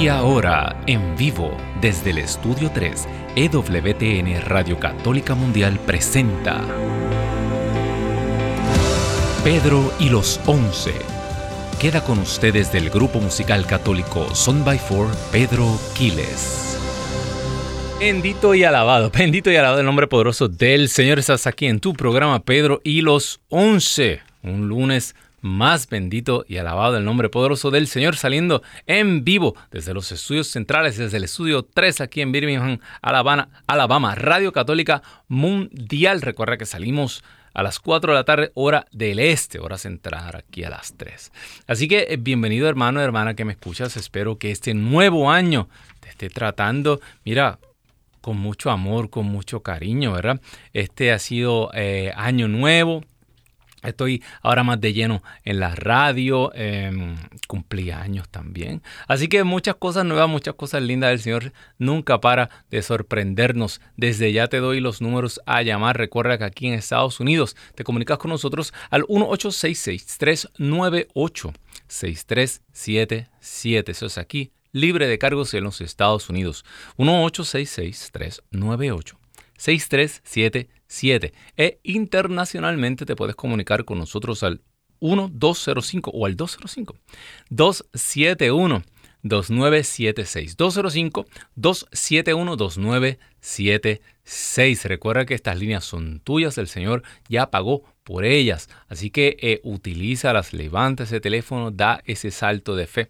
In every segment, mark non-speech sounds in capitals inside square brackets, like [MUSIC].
Y ahora, en vivo, desde el Estudio 3, EWTN Radio Católica Mundial presenta Pedro y los Once. Queda con ustedes del grupo musical católico Son by Four, Pedro Quiles. Bendito y alabado, bendito y alabado el nombre poderoso del Señor. Estás aquí en tu programa Pedro y los Once. Un lunes más bendito y alabado el nombre poderoso del Señor, saliendo en vivo desde los estudios centrales, desde el estudio 3 aquí en Birmingham, Alabama, Alabama, Radio Católica Mundial. Recuerda que salimos a las 4 de la tarde, hora del este, hora central, aquí a las 3. Así que eh, bienvenido hermano, hermana que me escuchas. Espero que este nuevo año te esté tratando, mira, con mucho amor, con mucho cariño, ¿verdad? Este ha sido eh, año nuevo, Estoy ahora más de lleno en la radio, eh, cumplí años también. Así que muchas cosas nuevas, muchas cosas lindas. El Señor nunca para de sorprendernos. Desde ya te doy los números a llamar. Recuerda que aquí en Estados Unidos te comunicas con nosotros al 1866-398-6377. Eso es aquí, libre de cargos en los Estados Unidos. 1866-398. 6377 e internacionalmente te puedes comunicar con nosotros al 1205 o al 205 271 2976 205 271 2976 Recuerda que estas líneas son tuyas, el Señor ya pagó por ellas, así que eh, utilízalas, levanta ese teléfono, da ese salto de fe.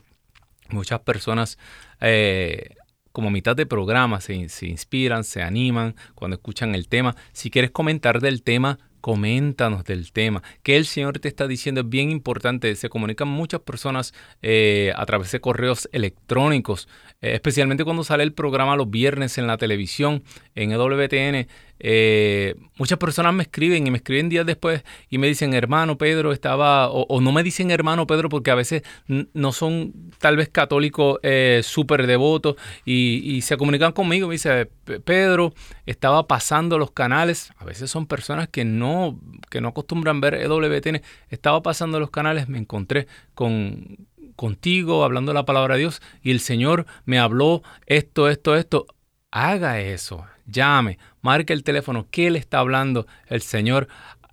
Muchas personas eh, como mitad de programa se, inspiran, se animan cuando escuchan el tema. Si quieres comentar del tema, coméntanos del tema. Que el Señor te está diciendo es bien importante. Se comunican muchas personas eh, a través de correos electrónicos, eh, especialmente cuando sale el programa los viernes en la televisión, en EWTN. Eh, muchas personas me escriben y me escriben días después y me dicen, hermano Pedro, estaba, o, no me dicen hermano Pedro porque a veces no son tal vez católicos eh, súper devotos y, se comunican conmigo, me dice, Pedro, estaba pasando los canales, a veces son personas que no, que no acostumbran ver EWTN, estaba pasando los canales, me encontré con contigo hablando la palabra de Dios y el Señor me habló esto, esto, esto. Haga eso, llame, marque el teléfono, ¿qué le está hablando el Señor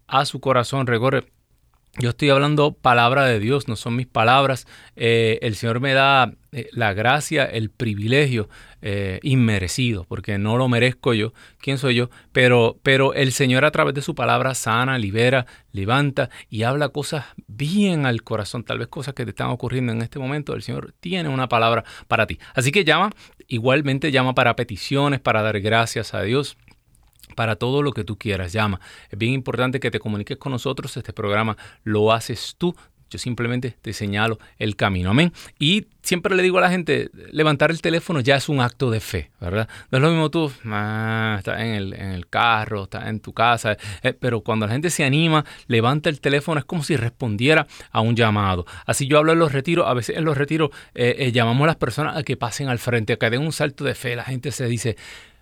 a su corazón? Recorre. Yo estoy hablando palabra de Dios, no son mis palabras. Eh, el Señor me da eh, la gracia, el privilegio eh, inmerecido, porque no lo merezco yo. ¿Quién soy yo? Pero, pero el Señor a través de su palabra sana, libera, levanta y habla cosas bien al corazón, tal vez cosas que te están ocurriendo en este momento. El Señor tiene una palabra para ti. Así que llama, igualmente llama para peticiones, para dar gracias a Dios para todo lo que tú quieras. Llama. Es bien importante que te comuniques con nosotros. Este programa lo haces tú. Yo simplemente te señalo el camino. Amén. Y siempre le digo a la gente, levantar el teléfono ya es un acto de fe, ¿verdad? No es lo mismo tú, ah, estás en el, carro, estás en tu casa, eh, pero cuando la gente se anima, levanta el teléfono, es como si respondiera a un llamado. Así yo hablo en los retiros, a veces en los retiros eh, eh, llamamos a las personas a que pasen al frente, a que den un salto de fe. La gente se dice,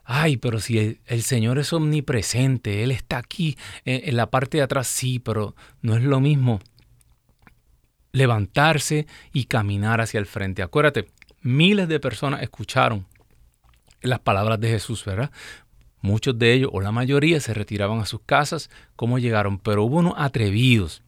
Ay, pero si el, Señor es omnipresente, Él está aquí en, la parte de atrás, sí, pero no es lo mismo levantarse y caminar hacia el frente. Acuérdate, miles de personas escucharon las palabras de Jesús, ¿verdad? Muchos de ellos, o la mayoría, se retiraban a sus casas, ¿cómo llegaron? Pero hubo unos atrevidos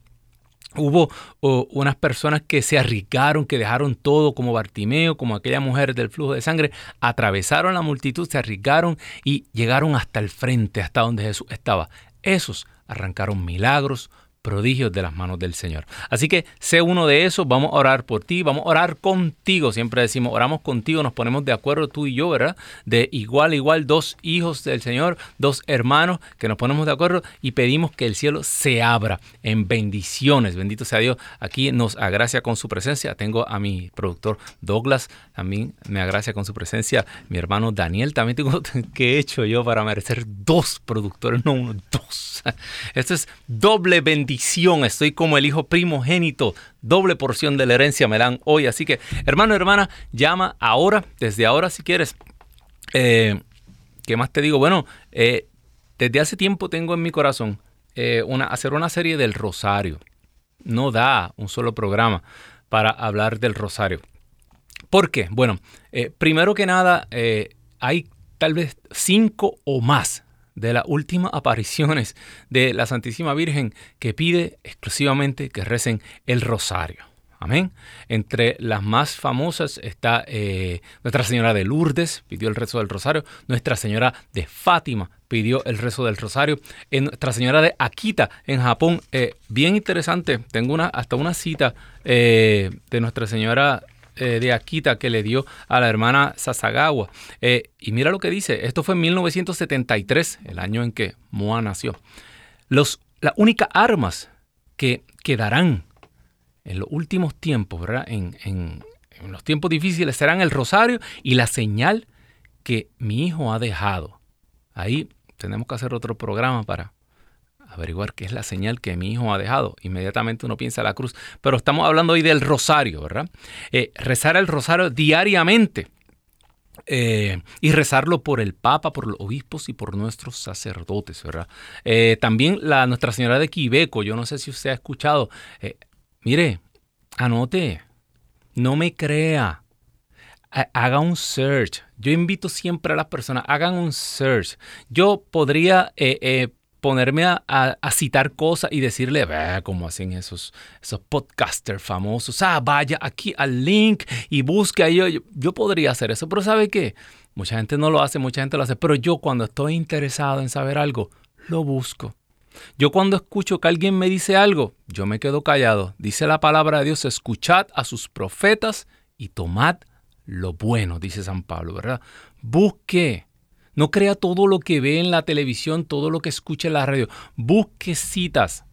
Hubo unas personas que se arriesgaron, que dejaron todo como Bartimeo, como aquella mujer del flujo de sangre, atravesaron la multitud, se arriesgaron y llegaron hasta el frente, hasta donde Jesús estaba. Esos arrancaron milagros, prodigios de las manos del Señor. Así que sé uno de esos, vamos a orar por ti, vamos a orar contigo. Siempre decimos, oramos contigo, nos ponemos de acuerdo tú y yo, ¿verdad? De igual, igual, dos hijos del Señor, dos hermanos que nos ponemos de acuerdo y pedimos que el cielo se abra en bendiciones. Bendito sea Dios. Aquí nos agracia con su presencia. Tengo a mi productor Douglas, también me agracia con su presencia. Mi hermano Daniel, también tengo [LAUGHS] que he hecho yo para merecer dos productores, no uno, dos. Esto es doble bendición Estoy como el hijo primogénito. Doble porción de la herencia me dan hoy. Así que, hermano, hermana, llama ahora, desde ahora si quieres. Eh, ¿Qué más te digo? Bueno, eh, desde hace tiempo tengo en mi corazón eh, una, hacer una serie del rosario. No da un solo programa para hablar del rosario. ¿Por qué? Bueno, primero que nada, hay tal vez cinco o más de las últimas apariciones de la Santísima Virgen que pide exclusivamente que recen el rosario. Amén. Entre las más famosas está eh, Nuestra Señora de Lourdes, pidió el rezo del rosario. Nuestra Señora de Fátima pidió el rezo del rosario. Nuestra Señora de Akita en Japón, eh, bien interesante. Tengo una, hasta una cita eh, de Nuestra Señora de Akita que le dio a la hermana Sasagawa. y mira lo que dice. Esto fue en 1973, el año en que Moa nació. Los, las únicas armas que quedarán en los últimos tiempos, ¿verdad? En, los tiempos difíciles serán el rosario y la señal que mi hijo ha dejado. Ahí tenemos que hacer otro programa para averiguar qué es la señal que mi hijo ha dejado. Inmediatamente uno piensa la cruz. Pero estamos hablando hoy del rosario, ¿verdad? Eh, rezar el rosario diariamente. Eh, y rezarlo por el Papa, por los obispos y por nuestros sacerdotes, ¿verdad? Eh, también Nuestra Señora de Quibeco, yo no sé si usted ha escuchado, Mire, anote, no me crea. Haga un search. Yo invito siempre a las personas, hagan un search. Yo podría ponerme a, citar cosas y decirle, ve cómo hacen esos, esos podcasters famosos. Ah, vaya aquí al link y busque ahí. Yo, yo podría hacer eso, pero ¿sabe qué? Mucha gente no lo hace, mucha gente lo hace, pero yo cuando estoy interesado en saber algo, lo busco. Yo cuando escucho que alguien me dice algo, yo me quedo callado. Dice la palabra de Dios, escuchad a sus profetas y tomad lo bueno, dice San Pablo, ¿verdad? Busque. No crea todo lo que ve en la televisión, todo lo que escucha en la radio. Busque citas.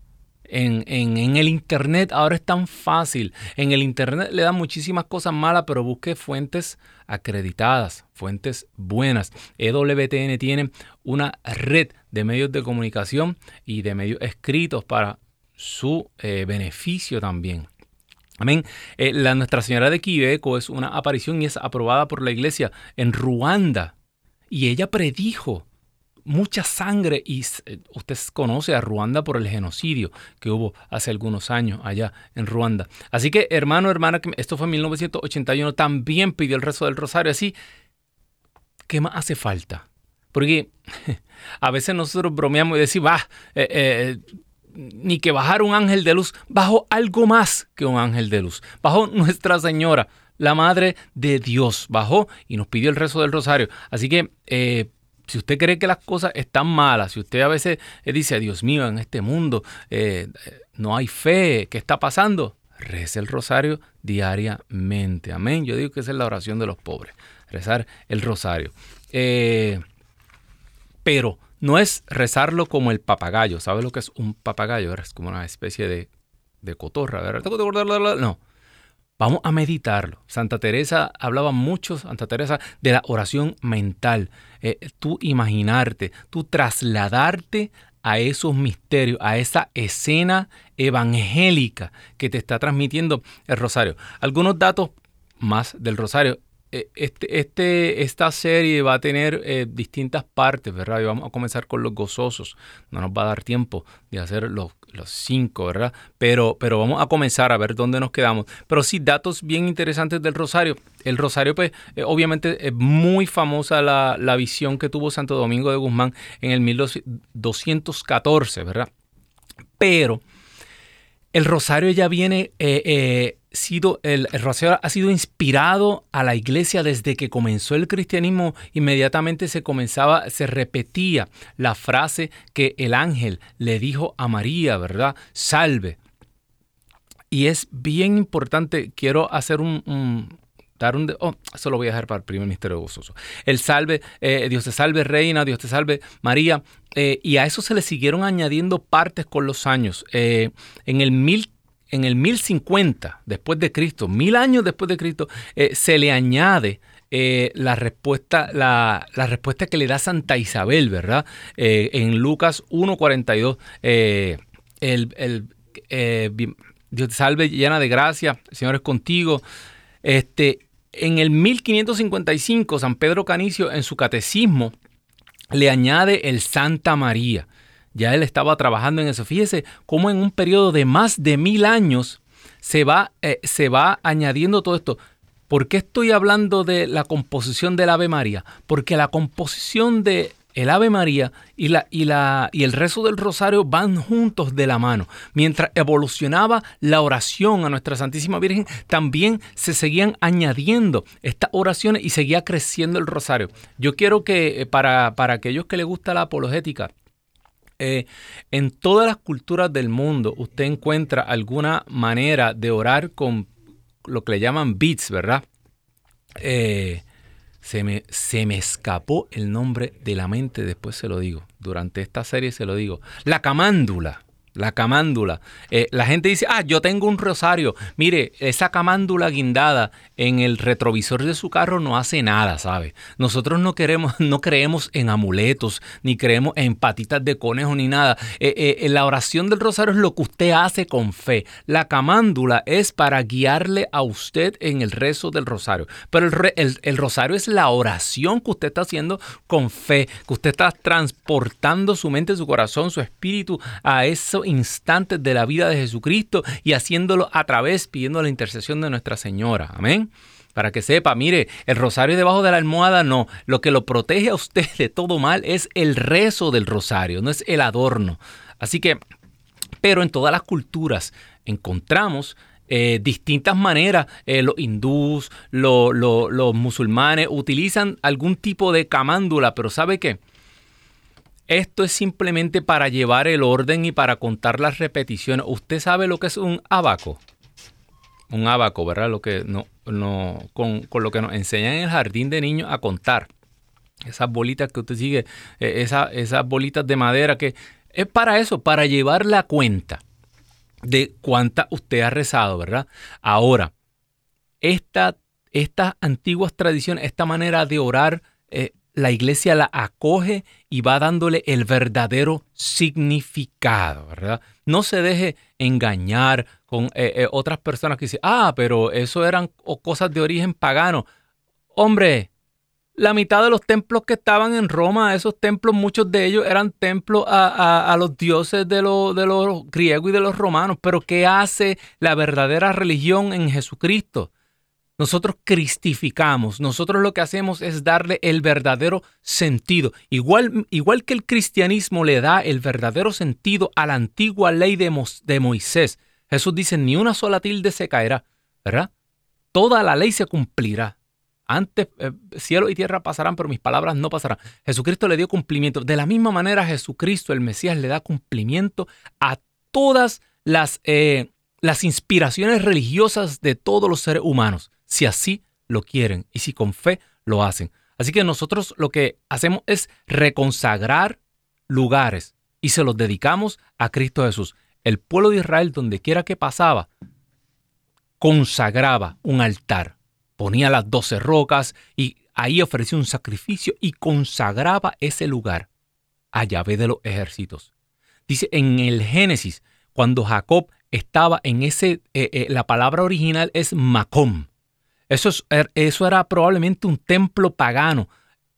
En, en, el Internet ahora es tan fácil. En el Internet le dan muchísimas cosas malas, pero busque fuentes acreditadas, fuentes buenas. EWTN tiene una red de medios de comunicación y de medios escritos para su eh, beneficio también. Amén. Eh, la Nuestra Señora de Quibeco es una aparición y es aprobada por la iglesia en Ruanda. Y ella predijo mucha sangre y eh, usted conoce a Ruanda por el genocidio que hubo hace algunos años allá en Ruanda. Así que hermano, hermana, esto fue en 1981, también pidió el rezo del rosario. Así, ¿qué más hace falta? Porque [LAUGHS] a veces nosotros bromeamos y decimos, ah, eh, eh, ni que bajar un ángel de luz, bajo algo más que un ángel de luz, bajo Nuestra Señora, la Madre de Dios, bajó y nos pidió el rezo del rosario. Así que si usted cree que las cosas están malas, si usted a veces dice, Dios mío, en este mundo eh, no hay fe, ¿qué está pasando? Reza el rosario diariamente. Amén. Yo digo que esa es la oración de los pobres, rezar el rosario. Eh, pero no es rezarlo como el papagayo. ¿Sabe lo que es un papagayo? Es como una especie de, de cotorra. ¿verdad? No. Vamos a meditarlo. Santa Teresa hablaba mucho, Santa Teresa, de la oración mental. Eh, tú imaginarte, tú trasladarte a esos misterios, a esa escena evangélica que te está transmitiendo el rosario. Algunos datos más del rosario. Eh, este, este, esta serie va a tener eh, distintas partes, ¿verdad? Y vamos a comenzar con los gozosos. No nos va a dar tiempo de hacer los, los cinco, ¿verdad? Pero, pero vamos a comenzar a ver dónde nos quedamos. Pero sí, datos bien interesantes del Rosario. El Rosario, pues, eh, obviamente es muy famosa la, la, visión que tuvo Santo Domingo de Guzmán en el 1214, ¿verdad? Pero el Rosario ya viene sido, el, rosario ha sido inspirado a la iglesia desde que comenzó el cristianismo. Inmediatamente se comenzaba, se repetía la frase que el ángel le dijo a María, ¿verdad? Salve. Y es bien importante, quiero hacer un, dar un... Oh, eso lo voy a dejar para el primer misterio gozoso. El salve, eh, Dios te salve reina, Dios te salve María. Eh, y a eso se le siguieron añadiendo partes con los años. Eh, en el mil en el 1050 después de Cristo, mil años después de Cristo, eh, se le añade eh, la, respuesta, la, respuesta que le da Santa Isabel, ¿verdad? Eh, en Lucas 1.42, el, el Dios te salve llena de gracia, el Señor es contigo. Este, en el 1555, San Pedro Canicio en su catecismo le añade el Santa María. Ya él estaba trabajando en eso. Fíjese cómo en un periodo de más de mil años se va, eh, se va añadiendo todo esto. ¿Por qué estoy hablando de la composición del Ave María? Porque la composición de el Ave María y, la, y, la, y el rezo del rosario van juntos de la mano. Mientras evolucionaba la oración a nuestra Santísima Virgen, también se seguían añadiendo estas oraciones y seguía creciendo el rosario. Yo quiero que eh, para, para aquellos que les gusta la apologética, eh, en todas las culturas del mundo usted encuentra alguna manera de orar con lo que le llaman beats, ¿verdad? Eh, se me, se me escapó el nombre de la mente, después se lo digo. Durante esta serie se lo digo. La camándula la camándula. Eh, la gente dice, ah, yo tengo un rosario. Mire, esa camándula guindada en el retrovisor de su carro no hace nada, ¿sabe? Nosotros no queremos, [LAUGHS] no creemos en amuletos, ni creemos en patitas de conejo, ni nada. Eh, eh, la oración del rosario es lo que usted hace con fe. La camándula es para guiarle a usted en el rezo del rosario. Pero el, el rosario es la oración que usted está haciendo con fe, que usted está transportando su mente, su corazón, su espíritu a eso instantes de la vida de Jesucristo y haciéndolo a través, pidiendo la intercesión de Nuestra Señora. Amén. Para que sepa, mire, el rosario debajo de la almohada no. Lo que lo protege a usted de todo mal es el rezo del rosario, no es el adorno. Así que, pero en todas las culturas encontramos eh, distintas maneras. Eh, los hindús, los musulmanes utilizan algún tipo de camándula, pero ¿sabe qué? Esto es simplemente para llevar el orden y para contar las repeticiones. ¿Usted sabe lo que es un abaco? Un abaco, ¿verdad? Lo que no, no, con, lo que nos enseñan en el jardín de niños a contar. Esas bolitas que usted sigue, eh, esas bolitas de madera que es para eso, para llevar la cuenta de cuánta usted ha rezado, ¿verdad? Ahora, estas antiguas tradiciones, esta manera de orar, eh, la iglesia la acoge y va dándole el verdadero significado, ¿verdad? No se deje engañar con eh, eh, otras personas que dicen, ah, pero eso eran cosas de origen pagano. Hombre, la mitad de los templos que estaban en Roma, esos templos, muchos de ellos eran templos a, los dioses de, de los griegos y de los romanos. Pero ¿qué hace la verdadera religión en Jesucristo? Nosotros cristificamos, nosotros lo que hacemos es darle el verdadero sentido. Igual, igual que el cristianismo le da el verdadero sentido a la antigua ley de, Moisés. Jesús dice, ni una sola tilde se caerá, ¿verdad? Toda la ley se cumplirá. Antes eh, cielo y tierra pasarán, pero mis palabras no pasarán. Jesucristo le dio cumplimiento. De la misma manera, Jesucristo, el Mesías, le da cumplimiento a todas las, eh, las inspiraciones religiosas de todos los seres humanos si así lo quieren y si con fe lo hacen. Así que nosotros lo que hacemos es reconsagrar lugares y se los dedicamos a Cristo Jesús. El pueblo de Israel, donde quiera que pasaba, consagraba un altar, ponía las doce rocas y ahí ofrecía un sacrificio y consagraba ese lugar a Yahvé de los ejércitos. Dice en el Génesis, cuando Jacob estaba en ese, eh, eh, la palabra original es Macom, eso, er, eso era probablemente un templo pagano.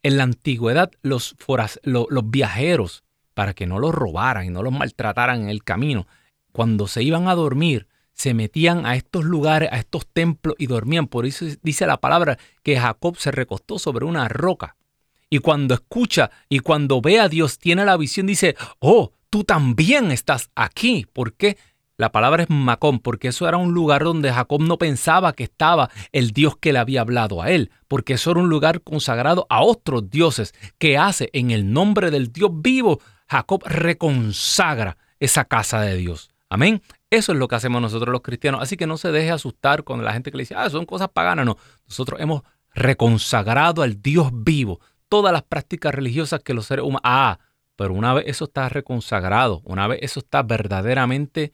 En la antigüedad, los, los viajeros, para que no los robaran y no los maltrataran en el camino, cuando se iban a dormir, se metían a estos lugares, a estos templos y dormían. Por eso dice la palabra que Jacob se recostó sobre una roca. Y cuando escucha y cuando ve a Dios, tiene la visión, dice, oh, tú también estás aquí. ¿Por qué? La palabra es Macón, porque eso era un lugar donde Jacob no pensaba que estaba el Dios que le había hablado a él, porque eso era un lugar consagrado a otros dioses, que hace en el nombre del Dios vivo, Jacob reconsagra esa casa de Dios. Amén. Eso es lo que hacemos nosotros los cristianos. Así que no se deje asustar con la gente que le dice, ah, son cosas paganas. No, nosotros hemos reconsagrado al Dios vivo todas las prácticas religiosas que los seres humanos... Ah, pero una vez eso está reconsagrado, una vez eso está verdaderamente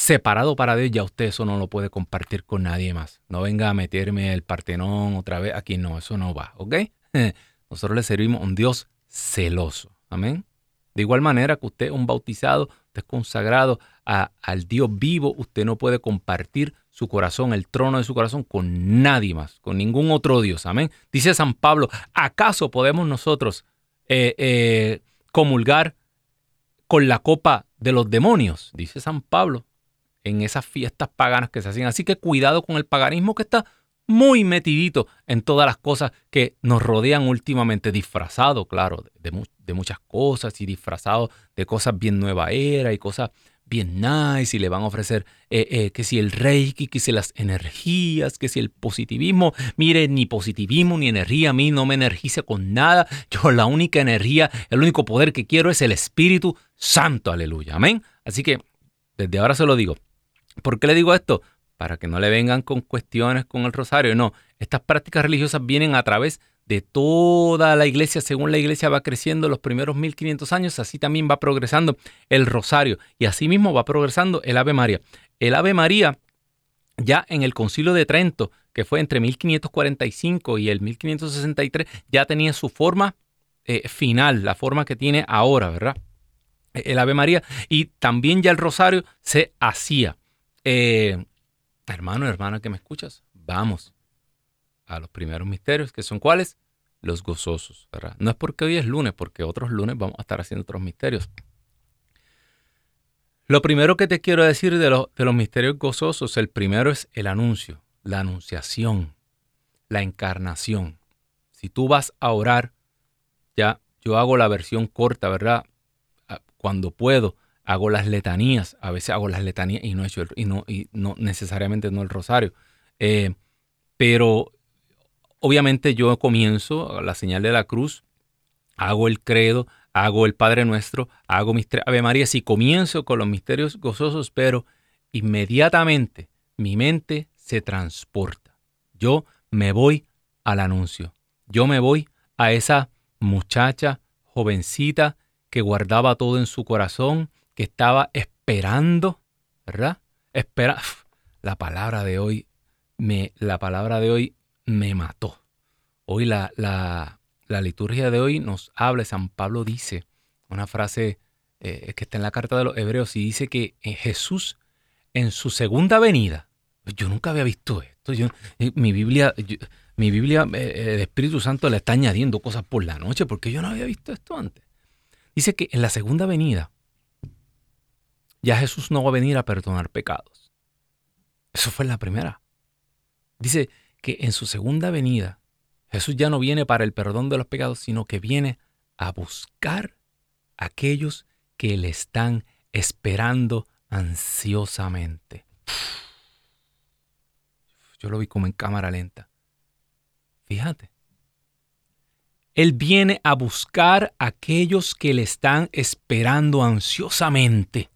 separado para Dios, ya usted eso no lo puede compartir con nadie más. No venga a meterme el Partenón otra vez. Aquí no, eso no va, ¿ok? [LAUGHS] Nosotros le servimos a un Dios celoso. Amén. De igual manera que usted es un bautizado, usted es consagrado al Dios vivo, usted no puede compartir su corazón, el trono de su corazón, con nadie más, con ningún otro Dios. Amén. Dice San Pablo, ¿acaso podemos nosotros eh, eh, comulgar con la copa de los demonios? Dice San Pablo en esas fiestas paganas que se hacen. Así que cuidado con el paganismo que está muy metidito en todas las cosas que nos rodean últimamente, disfrazado, claro, de, muchas cosas y disfrazado de cosas bien nueva era y cosas bien nice y le van a ofrecer eh, eh, que si el reiki, que si las energías, que si el positivismo. Mire, ni positivismo ni energía a mí no me energiza con nada. [LAUGHS] Yo la única energía, el único poder que quiero es el Espíritu Santo, aleluya, amén. Así que desde ahora se lo digo. ¿Por qué le digo esto? Para que no le vengan con cuestiones con el rosario. No, estas prácticas religiosas vienen a través de toda la iglesia, según la iglesia va creciendo los primeros 1500 años, así también va progresando el rosario y así mismo va progresando el Ave María. El Ave María, ya en el Concilio de Trento, que fue entre 1545 y el 1563, ya tenía su forma eh, final, la forma que tiene ahora, ¿verdad? El Ave María y también ya el rosario se hacía. Eh, hermano, hermana que me escuchas, vamos a los primeros misterios, que son cuáles? Los gozosos, ¿verdad? No es porque hoy es lunes, porque otros lunes vamos a estar haciendo otros misterios. Lo primero que te quiero decir de, de los misterios gozosos, el primero es el anuncio, la anunciación, la encarnación. Si tú vas a orar, ya yo hago la versión corta, ¿verdad? Ah, cuando puedo, hago las letanías, a veces hago las letanías y no, hecho y no, y no necesariamente no el rosario. Eh, pero Obviamente yo comienzo la señal de la cruz, hago el credo, hago el Padre Nuestro, hago mis Ave María, y comienzo con los misterios gozosos, pero inmediatamente mi mente se transporta. Yo me voy al anuncio. Yo me voy a esa muchacha jovencita que guardaba todo en su corazón, que estaba esperando, ¿verdad? Espera. La palabra de hoy me la palabra de hoy me mató. Hoy la, la, liturgia de hoy nos habla, San Pablo dice, una frase eh, que está en la carta de los hebreos y dice que eh, Jesús en su segunda venida, yo nunca había visto esto, yo, eh, mi Biblia, mi Biblia, el Espíritu Santo le está añadiendo cosas por la noche porque yo no había visto esto antes. Dice que en la segunda venida ya Jesús no va a venir a perdonar pecados. Eso fue la primera. Dice que en su segunda venida Jesús ya no viene para el perdón de los pecados, sino que viene a buscar a aquellos que le están esperando ansiosamente. Yo lo vi como en cámara lenta. Fíjate. Él viene a buscar a aquellos que le están esperando ansiosamente.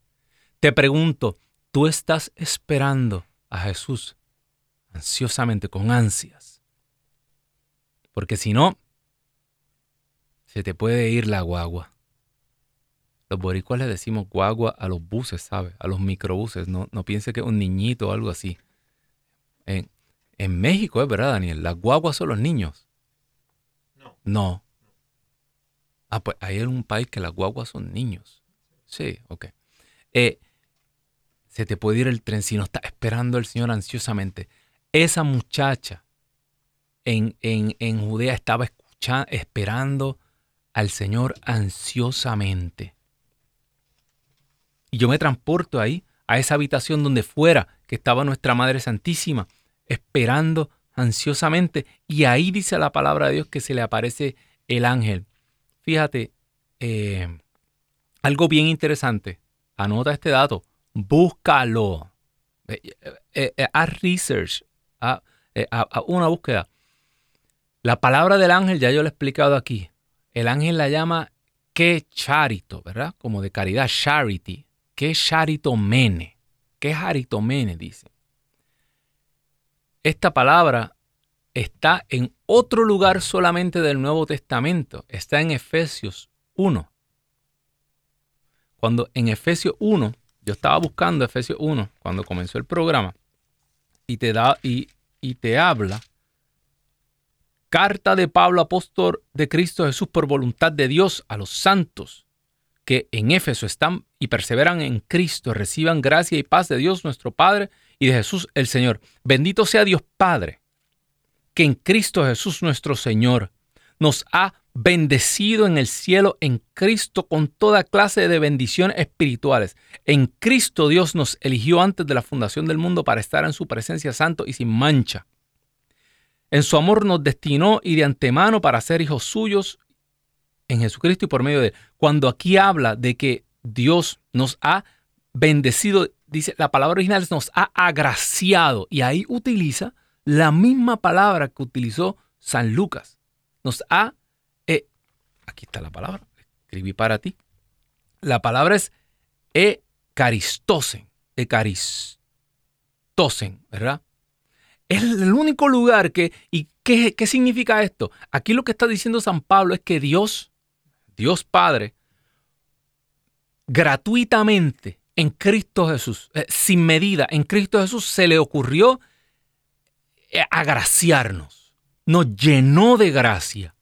Te pregunto, ¿tú estás esperando a Jesús ansiosamente, con ansias. Porque si no, se te puede ir la guagua. Los boricuas le decimos guagua a los buses, ¿sabes? A los microbuses. No, no piense que es un niñito o algo así. En, en México es verdad, Daniel. Las guaguas son los niños. No. No. Ah, pues hay en un país que las guaguas son niños. Sí, ok. Eh, se te puede ir el tren si no esperando al Señor ansiosamente. Esa muchacha en, en, Judea estaba escuchando, esperando al Señor ansiosamente. Y yo me transporto ahí, a esa habitación donde fuera que estaba nuestra Madre Santísima, esperando ansiosamente. Y ahí dice la palabra de Dios que se le aparece el ángel. Fíjate, eh, algo bien interesante. Anota este dato. Búscalo. Eh, eh, haz research. Eh, a, una búsqueda. La palabra del ángel ya yo lo he explicado aquí. El ángel la llama que charito, ¿verdad? Como de caridad, charity. Que charito mene. Que dice. Esta palabra está en otro lugar solamente del Nuevo Testamento. Está en Efesios 1. Cuando en Efesios 1, yo estaba buscando Efesios 1 cuando comenzó el programa y te da y, y te habla. Carta de Pablo, apóstol de Cristo Jesús por voluntad de Dios a los santos que en Éfeso están y perseveran en Cristo, reciban gracia y paz de Dios nuestro Padre y de Jesús el Señor. Bendito sea Dios Padre, que en Cristo Jesús nuestro Señor nos ha bendecido en el cielo en Cristo con toda clase de bendiciones espirituales. En Cristo Dios nos eligió antes de la fundación del mundo para estar en su presencia santo y sin mancha. En su amor nos destinó y de antemano para ser hijos suyos en Jesucristo y por medio de él. Cuando aquí habla de que Dios nos ha bendecido, dice la palabra original nos ha agraciado y ahí utiliza la misma palabra que utilizó San Lucas. Nos ha, aquí está la palabra, escribí para ti. La palabra es ecaristosen, ecaristosen, ¿verdad? Es el único lugar que, ¿y qué, qué significa esto? Aquí lo que está diciendo San Pablo es que Dios, Dios Padre, gratuitamente en Cristo Jesús, eh, sin medida, en Cristo Jesús se le ocurrió eh, agraciarnos, nos llenó de gracia.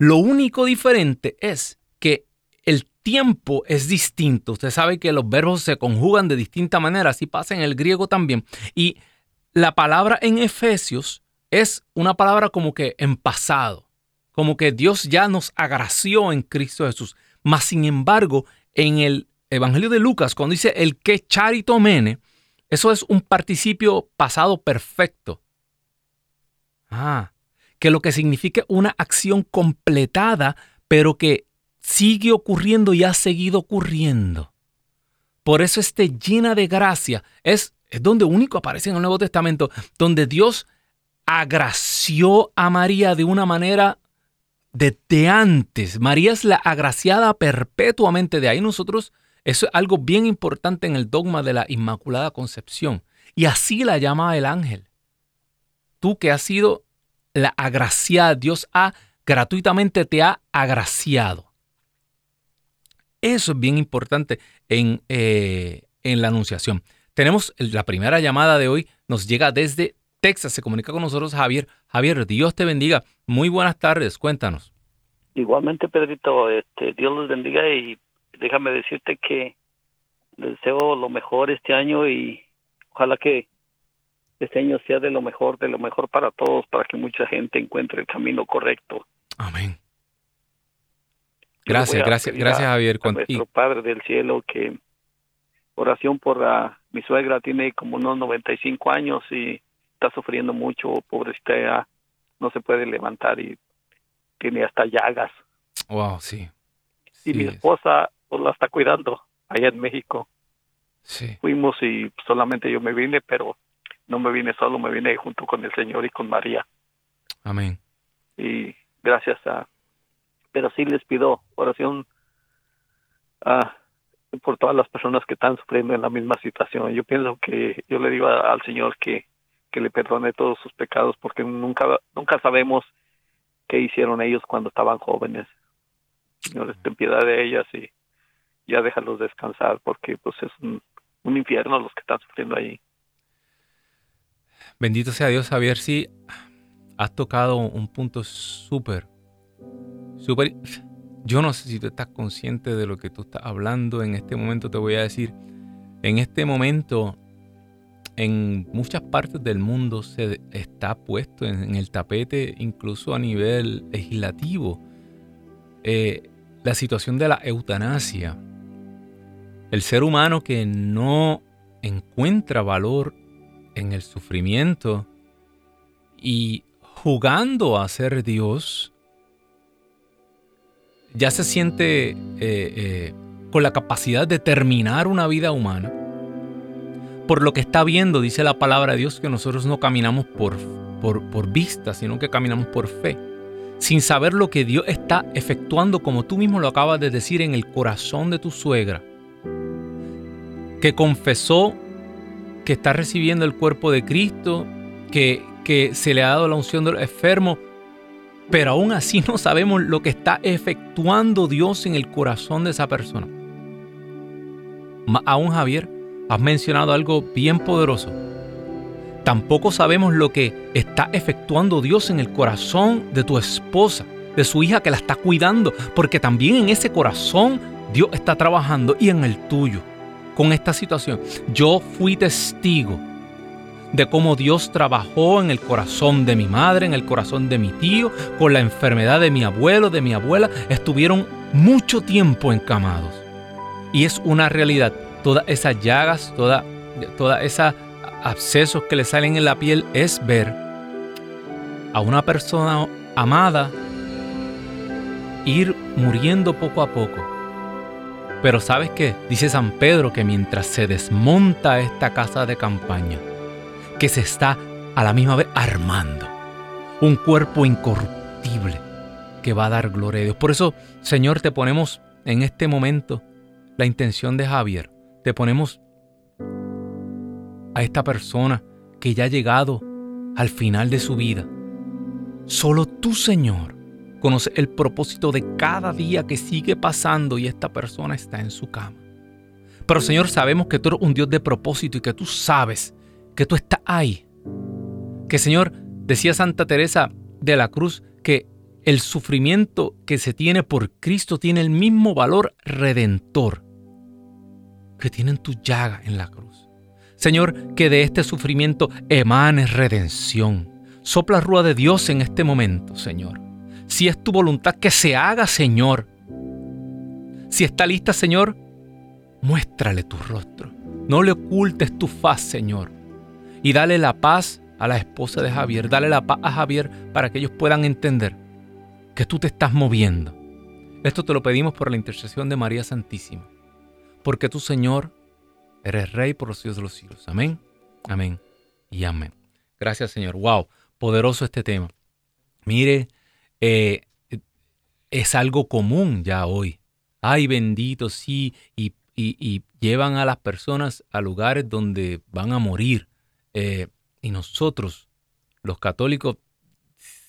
Lo único diferente es que el tiempo es distinto. Usted sabe que los verbos se conjugan de distinta manera, así pasa en el griego también. Y la palabra en Efesios es una palabra como que en pasado, como que Dios ya nos agració en Cristo Jesús. Mas, sin embargo, en el Evangelio de Lucas, cuando dice el que charito mene, eso es un participio pasado perfecto. Ah, que lo que significa una acción completada, pero que sigue ocurriendo y ha seguido ocurriendo. Por eso este llena de gracia es, es donde único aparece en el Nuevo Testamento, donde Dios agració a María de una manera desde antes. María es la agraciada perpetuamente. De ahí nosotros, eso es algo bien importante en el dogma de la Inmaculada Concepción. Y así la llama el ángel. Tú que has sido la agraciada, Dios ha gratuitamente te ha agraciado. Eso es bien importante en, eh, en la anunciación. Tenemos la primera llamada de hoy, nos llega desde Texas. Se comunica con nosotros Javier. Javier, Dios te bendiga. Muy buenas tardes, cuéntanos. Igualmente, Pedrito, este, Dios los bendiga y déjame decirte que deseo lo mejor este año y ojalá que este año sea de lo mejor, de lo mejor para todos, para que mucha gente encuentre el camino correcto. Amén. Gracias, gracias, gracias Javier. nuestro Padre del Cielo, que oración por la, mi suegra tiene como unos 95 años y está sufriendo mucho, pobrecita, no se puede levantar y tiene hasta llagas. Wow, sí. Y mi esposa pues, la está cuidando allá en México. Sí. Fuimos y solamente yo me vine, pero no me vine solo, me vine junto con el Señor y con María. Amén. Y gracias a... Pero sí les pido oración a por todas las personas que están sufriendo en la misma situación. Yo pienso que yo le digo al Señor que que le perdone todos sus pecados porque nunca nunca sabemos qué hicieron ellos cuando estaban jóvenes. Señor, ten piedad de ellas y ya déjalos descansar porque pues es un, infierno los que están sufriendo ahí. Bendito sea Dios, Javier, sí has tocado un punto súper, súper... Yo no sé si tú estás consciente de lo que tú estás hablando. En este momento te voy a decir, en este momento en muchas partes del mundo se está puesto en, el tapete, incluso a nivel legislativo, eh, la situación de la eutanasia. El ser humano que no encuentra valor en el sufrimiento y jugando a ser Dios, ya se siente eh, eh, con la capacidad de terminar una vida humana por lo que está viendo, dice la palabra de Dios, que nosotros no caminamos por, por, por vista, sino que caminamos por fe, sin saber lo que Dios está efectuando, como tú mismo lo acabas de decir, en el corazón de tu suegra, que confesó que está recibiendo el cuerpo de Cristo, que, que se le ha dado la unción del enfermo, pero aún así no sabemos lo que está efectuando Dios en el corazón de esa persona. Aún Javier, has mencionado algo bien poderoso. Tampoco sabemos lo que está efectuando Dios en el corazón de tu esposa, de su hija que la está cuidando, porque también en ese corazón Dios está trabajando y en el tuyo con esta situación. Yo fui testigo de cómo Dios trabajó en el corazón de mi madre, en el corazón de mi tío, con la enfermedad de mi abuelo, de mi abuela. Estuvieron mucho tiempo encamados. Y es una realidad todas esas llagas, todas toda esos abscesos que le salen en la piel, es ver a una persona amada ir muriendo poco a poco. Pero sabes qué? Dice San Pedro que mientras se desmonta esta casa de campaña, que se está a la misma vez armando un cuerpo incorruptible que va a dar gloria a Dios. Por eso, Señor, te ponemos en este momento la intención de Javier. Te ponemos a esta persona que ya ha llegado al final de su vida. Solo tú, Señor, conoces el propósito de cada día que sigue pasando y esta persona está en su cama. Pero Señor, sabemos que tú eres un Dios de propósito y que tú sabes que tú estás ahí. Que Señor, decía Santa Teresa de la Cruz, que el sufrimiento que se tiene por Cristo tiene el mismo valor redentor que tienen tu llaga en la cruz. Señor, que de este sufrimiento emane redención. Sopla rúa de Dios en este momento, Señor. Si es tu voluntad que se haga, Señor. Si está lista, Señor, muéstrale tu rostro. No le ocultes tu faz, Señor. Y dale la paz a la esposa de Javier. Dale la paz a Javier para que ellos puedan entender que tú te estás moviendo. Esto te lo pedimos por la intercesión de María Santísima. Porque tú, Señor, eres Rey por los siglos de los siglos. Amén, amén y amén. Gracias, Señor. Wow, poderoso este tema. Mire, eh, es algo común ya hoy. Ay, bendito, sí, y, llevan a las personas a lugares donde van a morir. Eh, y nosotros, los católicos,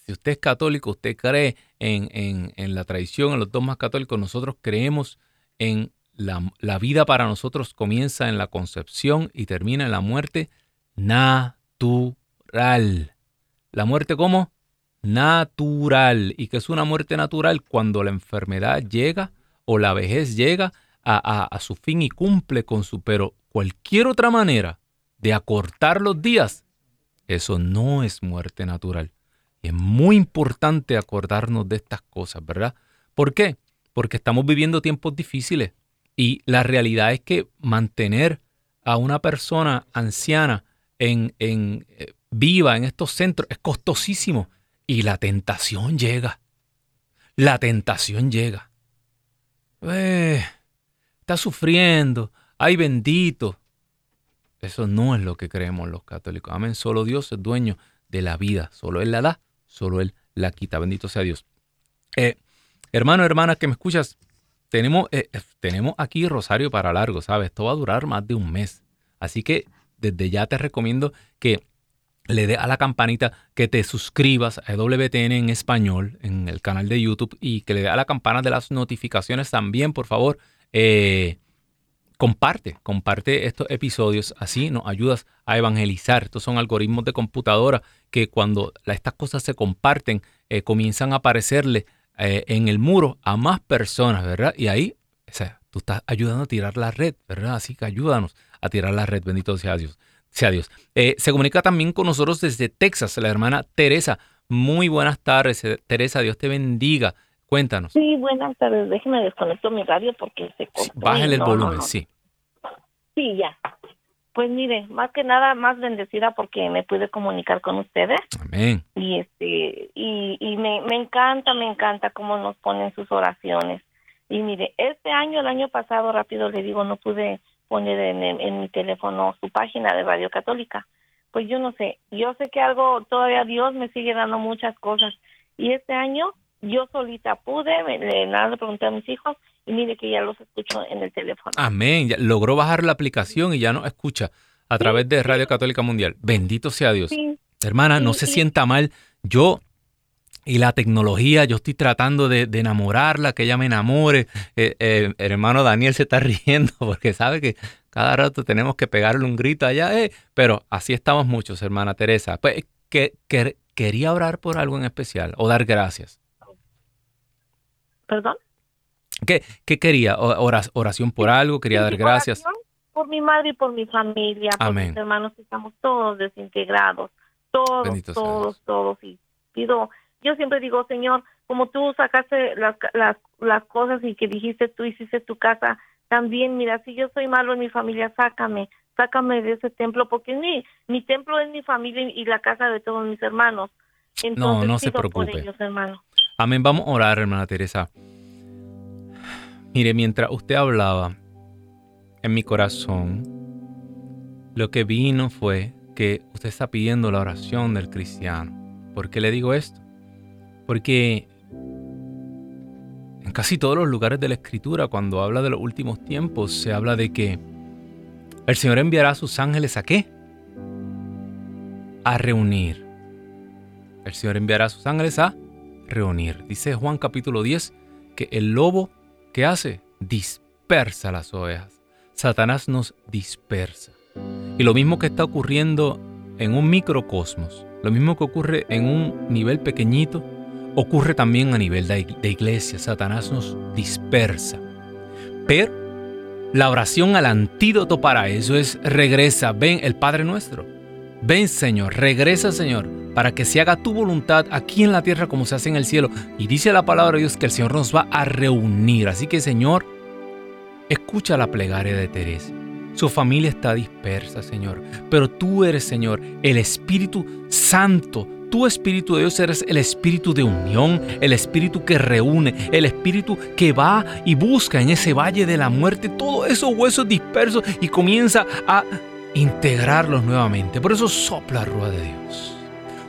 si usted es católico, usted cree en, la tradición, en los dogmas católicos, nosotros creemos en la, la, vida para nosotros comienza en la concepción y termina en la muerte natural. ¿La muerte cómo? Natural. ¿Y que es una muerte natural? Cuando la enfermedad llega o la vejez llega a, a su fin y cumple con su... Pero cualquier otra manera de acortar los días, eso no es muerte natural. Es muy importante acordarnos de estas cosas, ¿verdad? ¿Por qué? Porque estamos viviendo tiempos difíciles y la realidad es que mantener a una persona anciana en, en eh, viva en estos centros es costosísimo y la tentación llega. La tentación llega. Eh, está sufriendo. Ay bendito. Eso no es lo que creemos los católicos. Amén. Solo Dios es dueño de la vida. Solo Él la da solo Él la quita. Bendito sea Dios. Eh, hermano, hermana, que me escuchas, tenemos, eh, eh, tenemos aquí Rosario para largo, ¿sabes? Esto va a durar más de un mes. Así que desde ya te recomiendo que le dé a la campanita, que te suscribas a WTN en español en el canal de YouTube y que le dé a la campana de las notificaciones también, por favor. Eh, comparte, comparte estos episodios, así nos ayudas a evangelizar. Estos son algoritmos de computadora que cuando estas cosas se comparten, eh, comienzan a aparecerle eh, en el muro a más personas, ¿verdad? Y ahí, tú estás ayudando a tirar la red, ¿verdad? Así que ayúdanos a tirar la red, bendito sea Dios. Sea Dios. Eh, se comunica también con nosotros desde Texas, la hermana Teresa. Muy buenas tardes, Teresa, Dios te bendiga. Cuéntanos. Sí, buenas tardes. Déjeme desconecto mi radio porque se cortó. Bájale el volumen, sí. Sí, ya. Pues mire, más que nada, más bendecida porque me pude comunicar con ustedes. Amén. Y este, y, y me, me encanta, me encanta cómo nos ponen sus oraciones. Y mire, este año, el año pasado, rápido le digo, no pude poner en, en mi teléfono su página de Radio Católica. Pues yo no sé, yo sé que algo, todavía Dios me sigue dando muchas cosas. Y este año yo solita pude, me, nada le pregunté a mis hijos y mire que ya los escucho en el teléfono. Amén, logró bajar la aplicación y ya nos escucha a través de Radio Católica Mundial. Bendito sea Dios. Hermana, no se sienta mal. Yo y la tecnología, yo estoy tratando de, enamorarla, que ella me enamore. Eh, eh, el hermano Daniel se está [LAUGHS] riendo porque sabe que cada rato tenemos que pegarle un grito allá, eh, pero así estamos muchos, hermana Teresa. Pues que, quería orar por algo en especial o dar gracias. ¿Perdón? ¿Qué, qué quería? ¿Oración por algo? ¿Quería dar gracias? Por mi madre y por mi familia, por mis hermanos, estamos todos desintegrados, todos, todos, todos. Y pido, yo siempre digo, Señor, como tú sacaste las, las, las cosas y que dijiste, tú hiciste tu casa, también, mira, si yo soy malo en mi familia, sácame, sácame de ese templo, porque mi, mi templo es mi familia y la casa de todos mis hermanos. Entonces, no se pido por preocupe. ellos, hermano. Amén. Vamos a orar, hermana Teresa. Mire, mientras usted hablaba, en mi corazón, lo que vino fue que usted está pidiendo la oración del cristiano. ¿Por qué le digo esto? Porque en casi todos los lugares de la escritura, cuando habla de los últimos tiempos, se habla de que el Señor enviará a sus ángeles a qué? A reunir. El Señor enviará a sus ángeles a reunir. Dice Juan capítulo 10 que el lobo que hace dispersa las ovejas. Satanás nos dispersa. Y lo mismo que está ocurriendo en un microcosmos, lo mismo que ocurre en un nivel pequeñito, ocurre también a nivel de iglesia. Satanás nos dispersa. Pero la oración al antídoto para eso es regresa, ven el Padre nuestro. Ven Señor, regresa Señor, para que se haga tu voluntad aquí en la tierra como se hace en el cielo. Y dice la palabra de Dios que el Señor nos va a reunir. Así que Señor, escucha la plegaria de Teresa. Su familia está dispersa, Señor. Pero tú eres, Señor, el Espíritu Santo. Tu Espíritu de Dios eres el Espíritu de unión, el Espíritu que reúne, el Espíritu que va y busca en ese valle de la muerte todos esos huesos dispersos y comienza a integrarlos nuevamente. Por eso sopla, Rúa de Dios.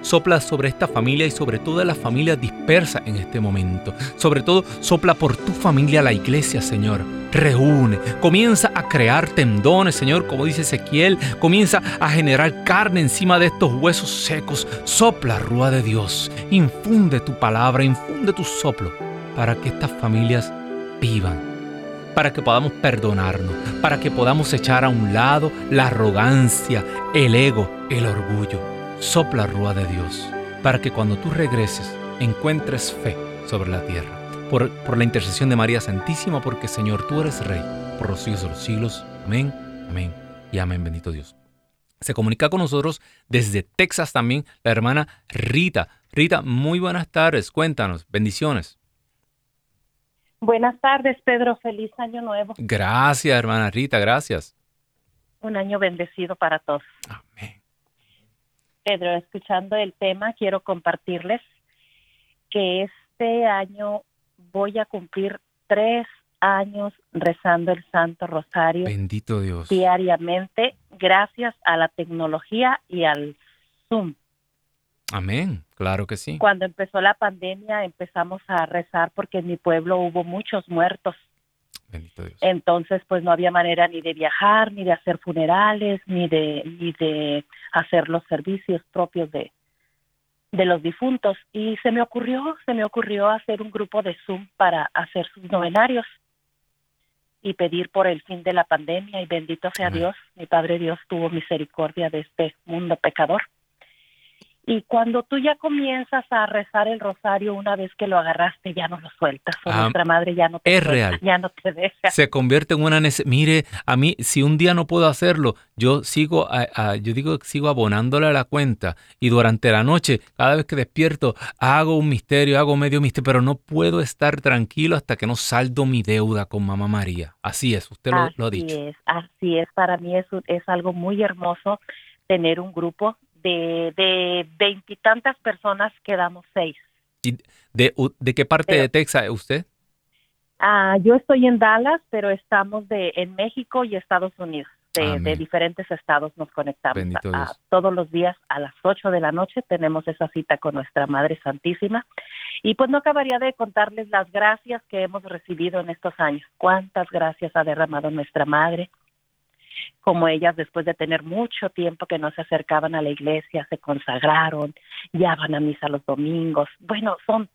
Sopla sobre esta familia y sobre todas las familias dispersas en este momento. Sobre todo, sopla por tu familia, la iglesia, Señor. Reúne, comienza a crear tendones, Señor, como dice Ezequiel. Comienza a generar carne encima de estos huesos secos. Sopla, Rúa de Dios. Infunde tu palabra, infunde tu soplo para que estas familias vivan para que podamos perdonarnos, para que podamos echar a un lado la arrogancia, el ego, el orgullo. Sopla rúa de Dios, para que cuando tú regreses encuentres fe sobre la tierra. Por, por la intercesión de María Santísima, porque Señor, tú eres Rey, por los siglos de los siglos. Amén, amén y amén, bendito Dios. Se comunica con nosotros desde Texas también la hermana Rita. Rita, muy buenas tardes, cuéntanos, bendiciones. Buenas tardes, Pedro. Feliz año nuevo. Gracias, hermana Rita, gracias. Un año bendecido para todos. Amén. Pedro, escuchando el tema, quiero compartirles que este año voy a cumplir tres años rezando el Santo Rosario Bendito Dios. diariamente gracias a la tecnología y al Zoom. Amén, claro que sí. Cuando empezó la pandemia empezamos a rezar porque en mi pueblo hubo muchos muertos. Bendito Dios. Entonces, pues no había manera ni de viajar, ni de hacer funerales, ni de, ni de hacer los servicios propios de, de los difuntos. Y se me ocurrió, se me ocurrió hacer un grupo de Zoom para hacer sus novenarios y pedir por el fin de la pandemia. Y bendito sea Amén. Dios, mi Padre Dios tuvo misericordia de este mundo pecador. Y cuando tú ya comienzas a rezar el rosario, una vez que lo agarraste, ya no lo sueltas. O Ah, nuestra madre ya no te es suelta, real. ya no te deja. Se convierte en una necesidad. Mire, a mí, si un día no puedo hacerlo, yo sigo, a- a- yo digo que sigo abonándole a la cuenta y durante la noche, cada vez que despierto, hago un misterio, hago medio misterio, pero no puedo estar tranquilo hasta que no saldo mi deuda con Mamá María. Así es, usted lo, lo ha Así dicho. es, así es. Para mí es, es algo muy hermoso tener un grupo de de veintitantas personas, quedamos seis. ¿De, qué parte Pero- de Texas es usted? Ah, yo estoy en Dallas, pero estamos de en México y Estados Unidos. De, Amén. de diferentes estados nos conectamos. Ah, todos los días a las 8 de la noche tenemos esa cita con nuestra Madre Santísima. Y pues no acabaría de contarles las gracias que hemos recibido en estos años. Cuántas gracias ha derramado nuestra Madre. Como ellas, después de tener mucho tiempo que no se acercaban a la iglesia, se consagraron, ya van a misa los domingos. Bueno, son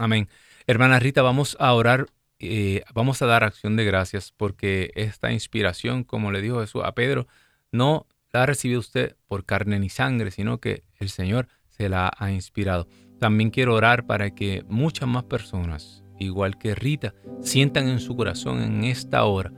Amén. Hermana Rita, vamos a orar, eh, vamos a dar acción de gracias porque esta inspiración, como le dijo Jesús a Pedro, no la ha recibido usted por carne ni sangre, sino que el Señor se la ha inspirado. También quiero orar para que muchas más personas, igual que Rita, sientan en su corazón en esta hora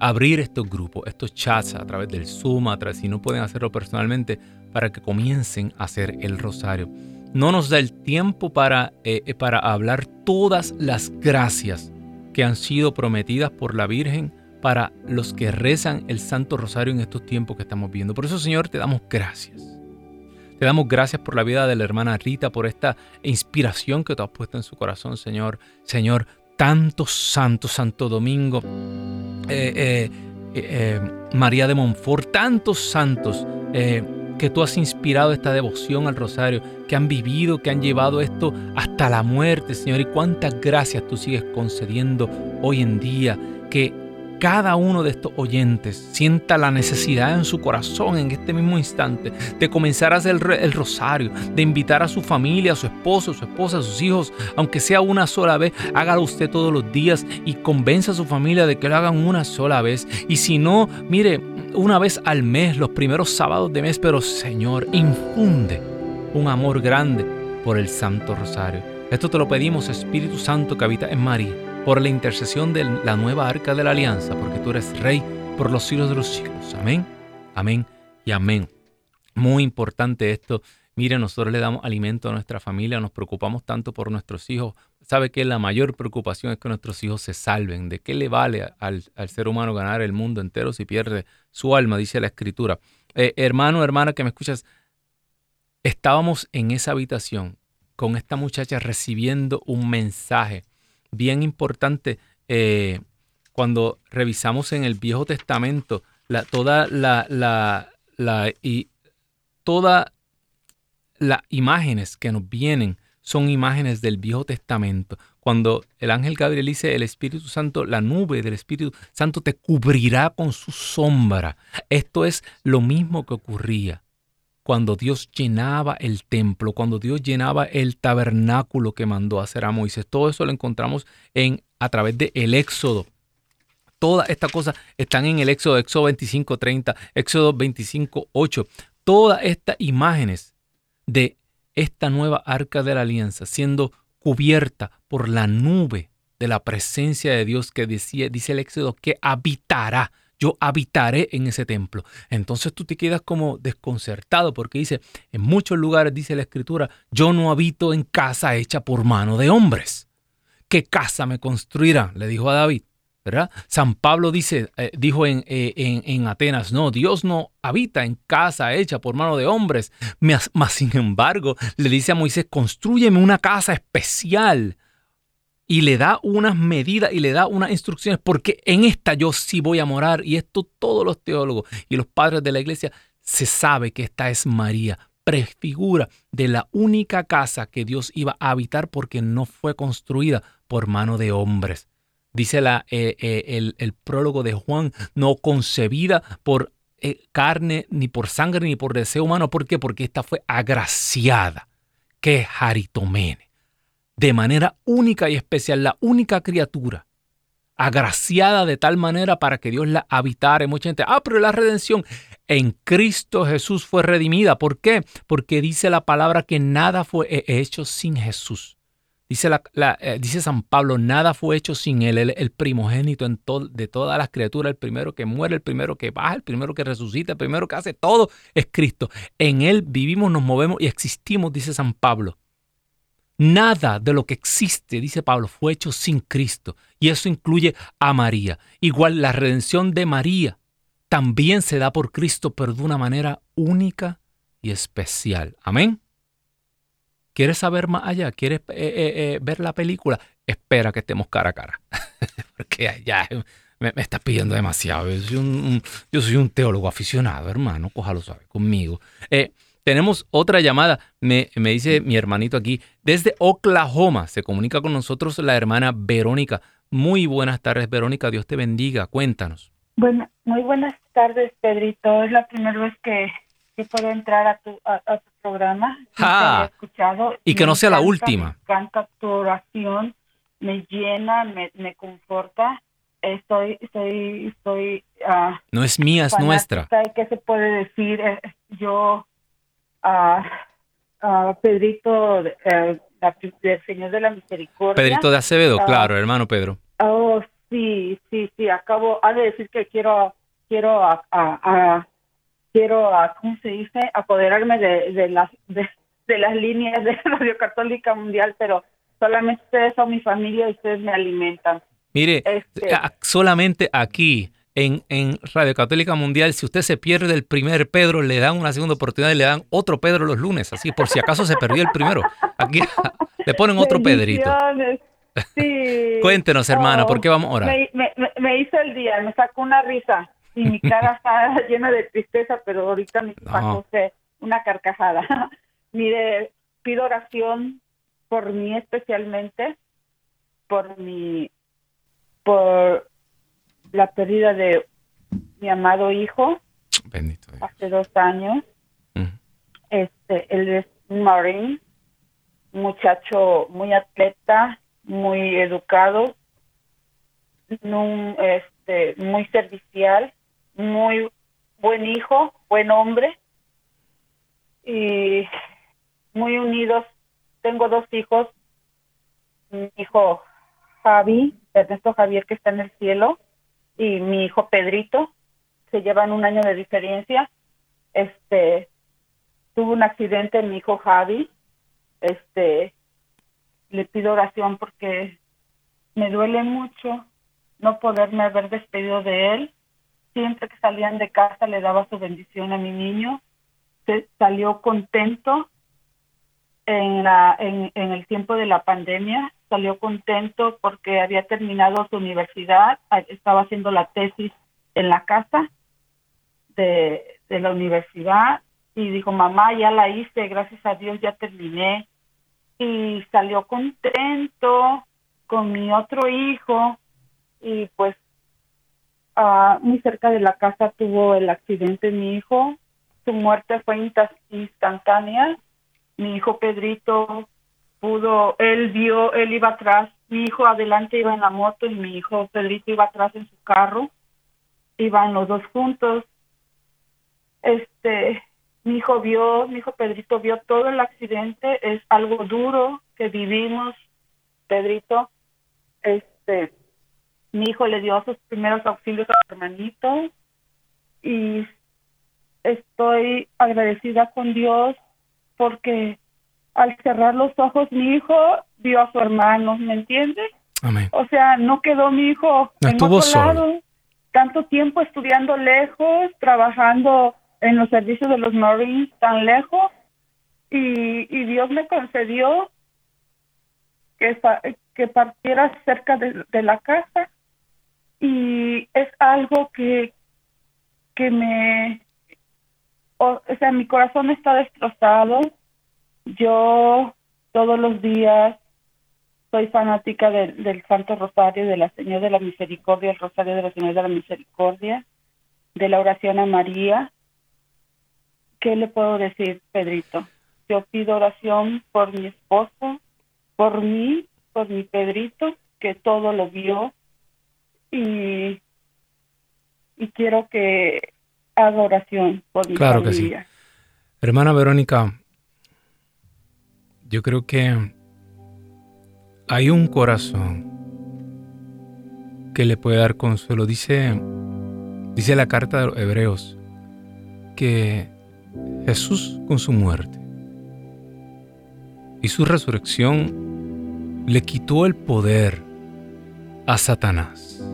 abrir estos grupos, estos chats a través del Zoom, a través, si no pueden hacerlo personalmente, para que comiencen a hacer el rosario. No nos da el tiempo para, eh, para hablar todas las gracias que han sido prometidas por la Virgen para los que rezan el Santo Rosario en estos tiempos que estamos viendo. Por eso, Señor, te damos gracias. Te damos gracias por la vida de la hermana Rita, por esta inspiración que tú has puesto en su corazón, Señor. Señor, tantos santos, Santo Domingo, eh, eh, eh, María de Montfort, tantos santos que tú has inspirado esta devoción al rosario, que han vivido, que han llevado esto hasta la muerte, Señor. Y cuántas gracias tú sigues concediendo hoy en día, que cada uno de estos oyentes sienta la necesidad en su corazón en este mismo instante de comenzar a hacer el rosario, de invitar a su familia, a su esposo, a su esposa, a sus hijos, aunque sea una sola vez, hágalo usted todos los días y convenza a su familia de que lo hagan una sola vez. Y si no, mire, una vez al mes, los primeros sábados de mes, pero Señor, infunde un amor grande por el Santo Rosario. Esto te lo pedimos, Espíritu Santo que habita en María por la intercesión de la nueva arca de la alianza, porque tú eres rey por los siglos de los siglos. Amén, amén y amén. Muy importante esto. Mire, nosotros le damos alimento a nuestra familia, nos preocupamos tanto por nuestros hijos. Sabe que la mayor preocupación es que nuestros hijos se salven. ¿De qué le vale al, ser humano ganar el mundo entero si pierde su alma? Dice la escritura. Eh, hermano, hermana que me escuchas, estábamos en esa habitación con esta muchacha recibiendo un mensaje bien importante eh, cuando revisamos en el Viejo Testamento la, toda la, la, la y todas las imágenes que nos vienen son imágenes del Viejo Testamento. Cuando el ángel Gabriel dice el Espíritu Santo, la nube del Espíritu Santo te cubrirá con su sombra. Esto es lo mismo que ocurría cuando Dios llenaba el templo, cuando Dios llenaba el tabernáculo que mandó hacer a Moisés. Todo eso lo encontramos en, a través del el Éxodo. Todas estas cosas están en el Éxodo, Éxodo 25, 30, Éxodo 25, 8. Todas estas imágenes de esta nueva arca de la alianza siendo cubierta por la nube de la presencia de Dios que decía, dice el Éxodo que habitará yo habitaré en ese templo. Entonces tú te quedas como desconcertado porque dice, en muchos lugares dice la escritura, yo no habito en casa hecha por mano de hombres. ¿Qué casa me construirá? Le dijo a David. ¿verdad? San Pablo dice, eh, dijo en, eh, en, en, Atenas, no, Dios no habita en casa hecha por mano de hombres. Mas, sin embargo, le dice a Moisés, construyeme una casa especial y le da unas medidas y le da unas instrucciones, porque en esta yo sí voy a morar. Y esto todos los teólogos y los padres de la iglesia se sabe que esta es María, prefigura de la única casa que Dios iba a habitar porque no fue construida por mano de hombres. Dice la, eh, eh, el, prólogo de Juan, no concebida por eh, carne, ni por sangre, ni por deseo humano. ¿Por qué? Porque esta fue agraciada. Que es Haritomene de manera única y especial, la única criatura agraciada de tal manera para que Dios la habitara. mucha gente, ah, pero la redención en Cristo Jesús fue redimida. ¿Por qué? Porque dice la palabra que nada fue hecho sin Jesús. Eh, dice San Pablo, nada fue hecho sin Él, el, primogénito en de todas las criaturas, el primero que muere, el primero que baja, el primero que resucita, el primero que hace todo es Cristo. En Él vivimos, nos movemos y existimos, dice San Pablo. Nada de lo que existe, dice Pablo, fue hecho sin Cristo. Y eso incluye a María. Igual la redención de María también se da por Cristo, pero de una manera única y especial. Amén. ¿Quieres saber más allá? ¿Quieres eh, eh, eh, ver la película? Espera que estemos cara a cara. [LAUGHS] Porque ya me, estás pidiendo demasiado. Yo soy un, teólogo aficionado, hermano. Cójalo sabe conmigo. Tenemos otra llamada, me, dice mi hermanito aquí, desde Oklahoma. Se comunica con nosotros la hermana Verónica. Muy buenas tardes, Verónica. Dios te bendiga. Cuéntanos. Bueno, muy buenas tardes, Pedrito. Es la primera vez que, puedo entrar a tu, programa. escuchado. Y que no sea la última. Me encanta tu oración, me llena, me, me conforta. Estoy, estoy, estoy. Uh, no es mía, es nuestra. ¿Qué se puede decir? Eh, yo a, Pedrito eh, del Señor de la Misericordia. Pedrito de Acevedo, ah, claro, hermano Pedro. Oh, sí, sí, sí, acabo de decir que quiero, quiero, a, quiero, ¿cómo se dice? Apoderarme de, de las, de, las líneas de Radio Católica Mundial, pero solamente ustedes son mi familia y ustedes me alimentan. Mire, este solamente aquí en, en, Radio Católica Mundial, si usted se pierde el primer Pedro, le dan una segunda oportunidad y le dan otro Pedro los lunes, así por si acaso se perdió el primero. Aquí [LAUGHS] le ponen otro Pedrito. Sí. [LAUGHS] Cuéntenos, hermana, ¿por qué vamos a orar? Me, me, hizo el día, me sacó una risa y mi cara [LAUGHS] está llena de tristeza, pero ahorita me pasó una carcajada. Mire, pido oración por mí especialmente, por mi, por la pérdida de mi amado hijo. Bendito Hace dos años. Este, él es un marine, muchacho muy atleta, muy educado, este, muy servicial, muy buen hijo, buen hombre y muy unidos. Tengo dos hijos, mi hijo Javi, Ernesto Javier que está en el cielo y mi hijo Pedrito, se llevan un año de diferencia. Este tuvo un accidente mi hijo Javi, este le pido oración porque me duele mucho no poderme haber despedido de él. Siempre que salían de casa le daba su bendición a mi niño. Se salió contento en, la, en, en el tiempo de la pandemia. Salió contento porque había terminado su universidad, estaba haciendo la tesis en la casa de, de la universidad y dijo, mamá, ya la hice, gracias a Dios ya terminé y salió contento con mi otro hijo y pues uh, muy cerca de la casa tuvo el accidente mi hijo su muerte fue instantánea. Mi hijo Pedrito pudo él vio él iba atrás mi hijo adelante iba en la moto y mi hijo Pedrito iba atrás en su carro iban los dos juntos este mi hijo vio, mi hijo Pedrito vio todo el accidente, es algo duro que vivimos, Pedrito. Este, mi hijo le dio sus primeros auxilios a su hermanito y estoy agradecida con Dios porque al cerrar los ojos mi hijo vio a su hermano, ¿me entiendes? Amén. O sea, no quedó mi hijo no en otro lado, tanto tiempo estudiando lejos, trabajando en los servicios de los Marines tan lejos y, y Dios me concedió que, que partiera cerca de, de, la casa y es algo que, que me, o, o sea, mi corazón está destrozado. Yo todos los días soy fanática del Santo Rosario, de la Señora de la Misericordia, el Rosario de la Señora de la Misericordia, de la oración a María ¿qué le puedo decir, Pedrito? Yo pido oración por mi esposo, por mí, por mi Pedrito, que todo lo vio y, y quiero que haga oración por mi claro Que sí. Hermana Verónica, yo creo que hay un corazón que le puede dar consuelo. Dice, dice la carta de los hebreos que Jesús con su muerte y su resurrección le quitó el poder a Satanás.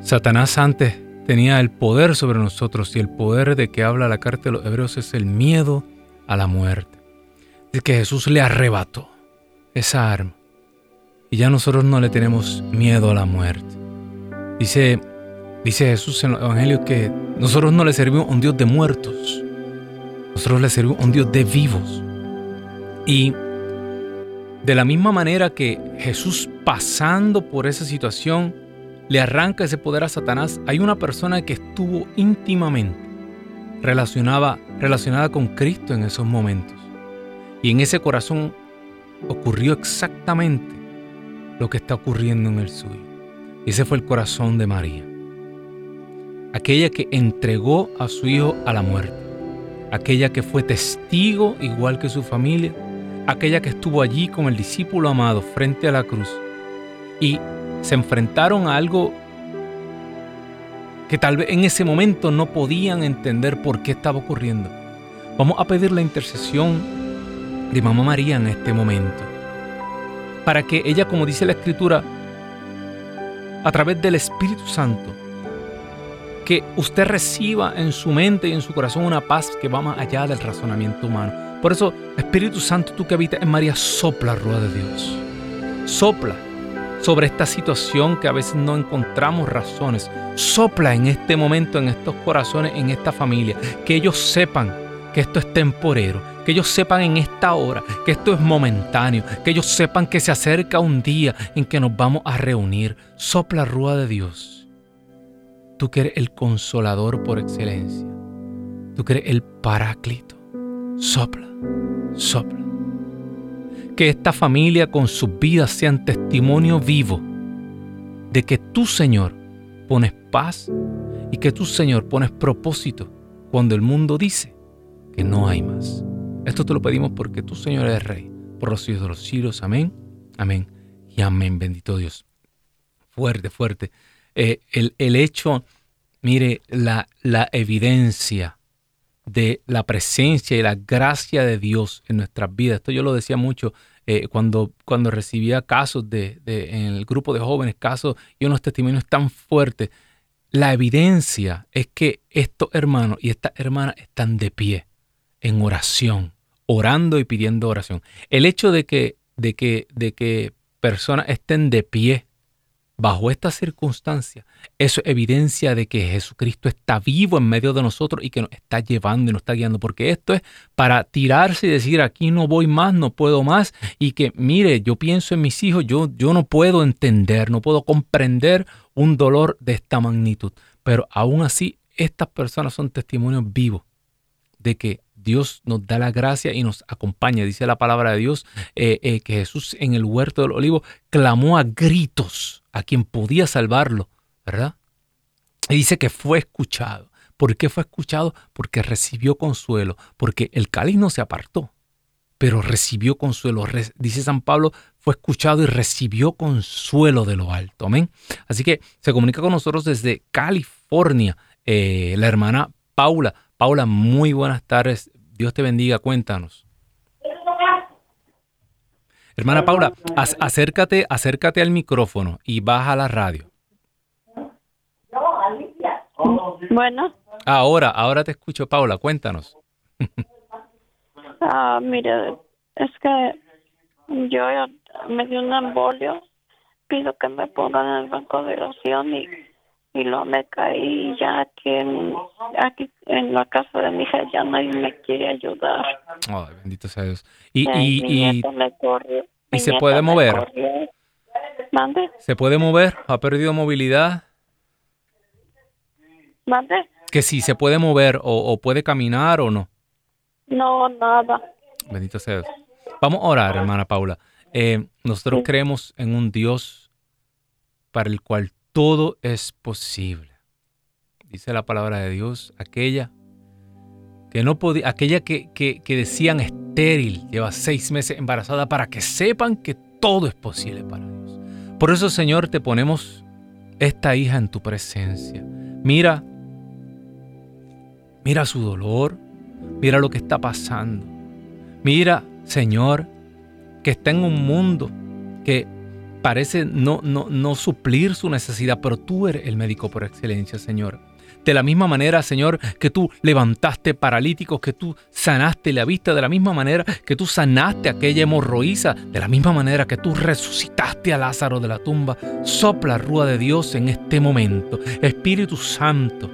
Satanás antes tenía el poder sobre nosotros y el poder de que habla la carta de los hebreos es el miedo a la muerte. De que Jesús le arrebató esa arma y ya nosotros no le tenemos miedo a la muerte. Dice, dice Jesús en los evangelios que nosotros no le servimos a un Dios de muertos, nosotros le servimos a un Dios de vivos. Y de la misma manera que Jesús pasando por esa situación le arranca ese poder a Satanás, hay una persona que estuvo íntimamente relacionada, relacionada con Cristo en esos momentos. Y en ese corazón ocurrió exactamente lo que está ocurriendo en el suyo. Ese fue el corazón de María. Aquella que entregó a su hijo a la muerte aquella que fue testigo igual que su familia, aquella que estuvo allí con el discípulo amado frente a la cruz y se enfrentaron a algo que tal vez en ese momento no podían entender por qué estaba ocurriendo. Vamos a pedir la intercesión de Mamá María en este momento, para que ella, como dice la Escritura, a través del Espíritu Santo, que usted reciba en su mente y en su corazón una paz que va más allá del razonamiento humano. Por eso, Espíritu Santo, tú que habitas en María, sopla, rueda de Dios. Sopla sobre esta situación que a veces no encontramos razones. Sopla en este momento, en estos corazones, en esta familia, que ellos sepan que esto es temporero, que ellos sepan en esta hora que esto es momentáneo, que ellos sepan que se acerca un día en que nos vamos a reunir. Sopla rúa de Dios. Tú que eres el consolador por excelencia. Tú que eres el paráclito. Sopla, sopla. Que esta familia con sus vidas sean testimonio vivo de que tú, Señor, pones paz y que tú, Señor, pones propósito cuando el mundo dice que no hay más. Esto te lo pedimos porque tú, Señor, eres Rey, por los siglos de los siglos. Amén, amén y amén. Bendito Dios. Fuerte, fuerte. Eh, el, el, hecho, mire, la, la evidencia de la presencia y la gracia de Dios en nuestras vidas. Esto yo lo decía mucho eh, cuando, cuando recibía casos de, de, en el grupo de jóvenes, casos y unos testimonios tan fuertes. La evidencia es que estos hermanos y estas hermanas están de pie en oración, orando y pidiendo oración. El hecho de que, de que, de que personas estén de pie bajo estas circunstancias, eso es evidencia de que Jesucristo está vivo en medio de nosotros y que nos está llevando y nos está guiando, porque esto es para tirarse y decir, aquí no voy más, no puedo más, y que, mire, yo pienso en mis hijos, yo, yo no puedo entender, no puedo comprender un dolor de esta magnitud, pero aún así, estas personas son testimonios vivos de que Dios nos da la gracia y nos acompaña. Dice la palabra de Dios eh, eh, que Jesús en el huerto del olivo clamó a gritos a quien podía salvarlo, ¿verdad? Y dice que fue escuchado. ¿Por qué fue escuchado? Porque recibió consuelo, porque el cáliz no se apartó, pero recibió consuelo. dice San Pablo, fue escuchado y recibió consuelo de lo alto. Amén. Así que se comunica con nosotros desde California eh, la hermana Paula. Paula, muy buenas tardes. Dios te bendiga, cuéntanos. Hermana Paula, acércate, acércate al micrófono y baja la radio. Bueno. Ahora, ahora te escucho, Paula, cuéntanos. ah, mire, es que yo me dio un embolio, pido que me pongan en el banco de oración y y luego me caí ya aquí en, aquí en la casa de mi hija ya nadie me quiere ayudar. Ay, bendito sea Dios. Y, y, y, se puede mover. ¿Mande? ¿Se puede mover? ¿Ha perdido movilidad? ¿Mande? Que si se puede mover o, puede caminar o no. No, nada. Bendito sea Dios. Vamos a orar, hermana Paula. Eh, nosotros creemos en un Dios para el cual todo es posible. Dice la palabra de Dios, aquella que no podía, aquella que, decían estéril, lleva seis meses embarazada, para que sepan que todo es posible para Dios. Por eso, Señor, te ponemos esta hija en tu presencia. Mira, mira su dolor, mira lo que está pasando. Mira, Señor, que está en un mundo que parece no, no, no suplir su necesidad, pero tú eres el médico por excelencia, Señor. De la misma manera, Señor, que tú levantaste paralíticos, que tú sanaste la vista, de la misma manera que tú sanaste aquella hemorroísa, de la misma manera que tú resucitaste a Lázaro de la tumba, sopla rúa de Dios en este momento. Espíritu Santo,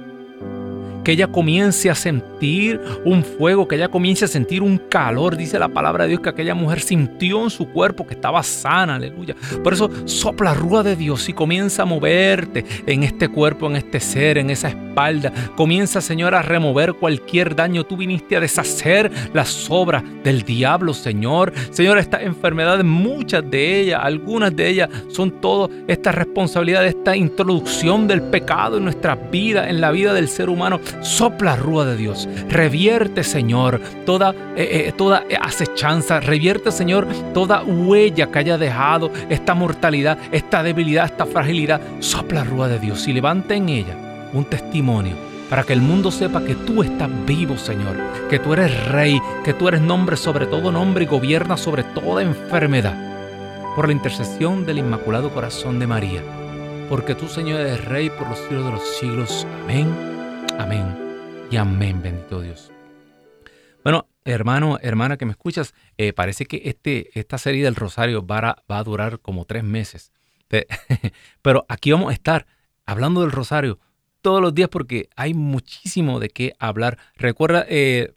que ella comience a sentir un fuego, que ella comience a sentir un calor. Dice la palabra de Dios que aquella mujer sintió en su cuerpo que estaba sana, aleluya. Por eso sopla rúa de Dios y comienza a moverte en este cuerpo, en este ser, en esa espalda. Comienza, Señor, a remover cualquier daño. Tú viniste a deshacer las obras del diablo, Señor. Señor, estas enfermedades, muchas de ellas, algunas de ellas, son todo esta responsabilidad esta introducción del pecado en nuestras vidas, en la vida del ser humano. Sopla rúa de Dios. Revierte, Señor, toda, eh, eh, toda acechanza. Revierte, Señor, toda huella que haya dejado esta mortalidad, esta debilidad, esta fragilidad. Sopla rúa de Dios y levanta en ella un testimonio para que el mundo sepa que tú estás vivo, Señor, que tú eres rey, que tú eres nombre sobre todo nombre y gobierna sobre toda enfermedad. Por la intercesión del Inmaculado Corazón de María porque tú, Señor, eres Rey por los siglos de los siglos. Amén, amén y amén, bendito Dios. Bueno, hermano, hermana que me escuchas, eh, parece que este, esta serie del Rosario va a, durar como tres meses. [LAUGHS] Pero aquí vamos a estar hablando del Rosario todos los días porque hay muchísimo de qué hablar. Recuerda, eh,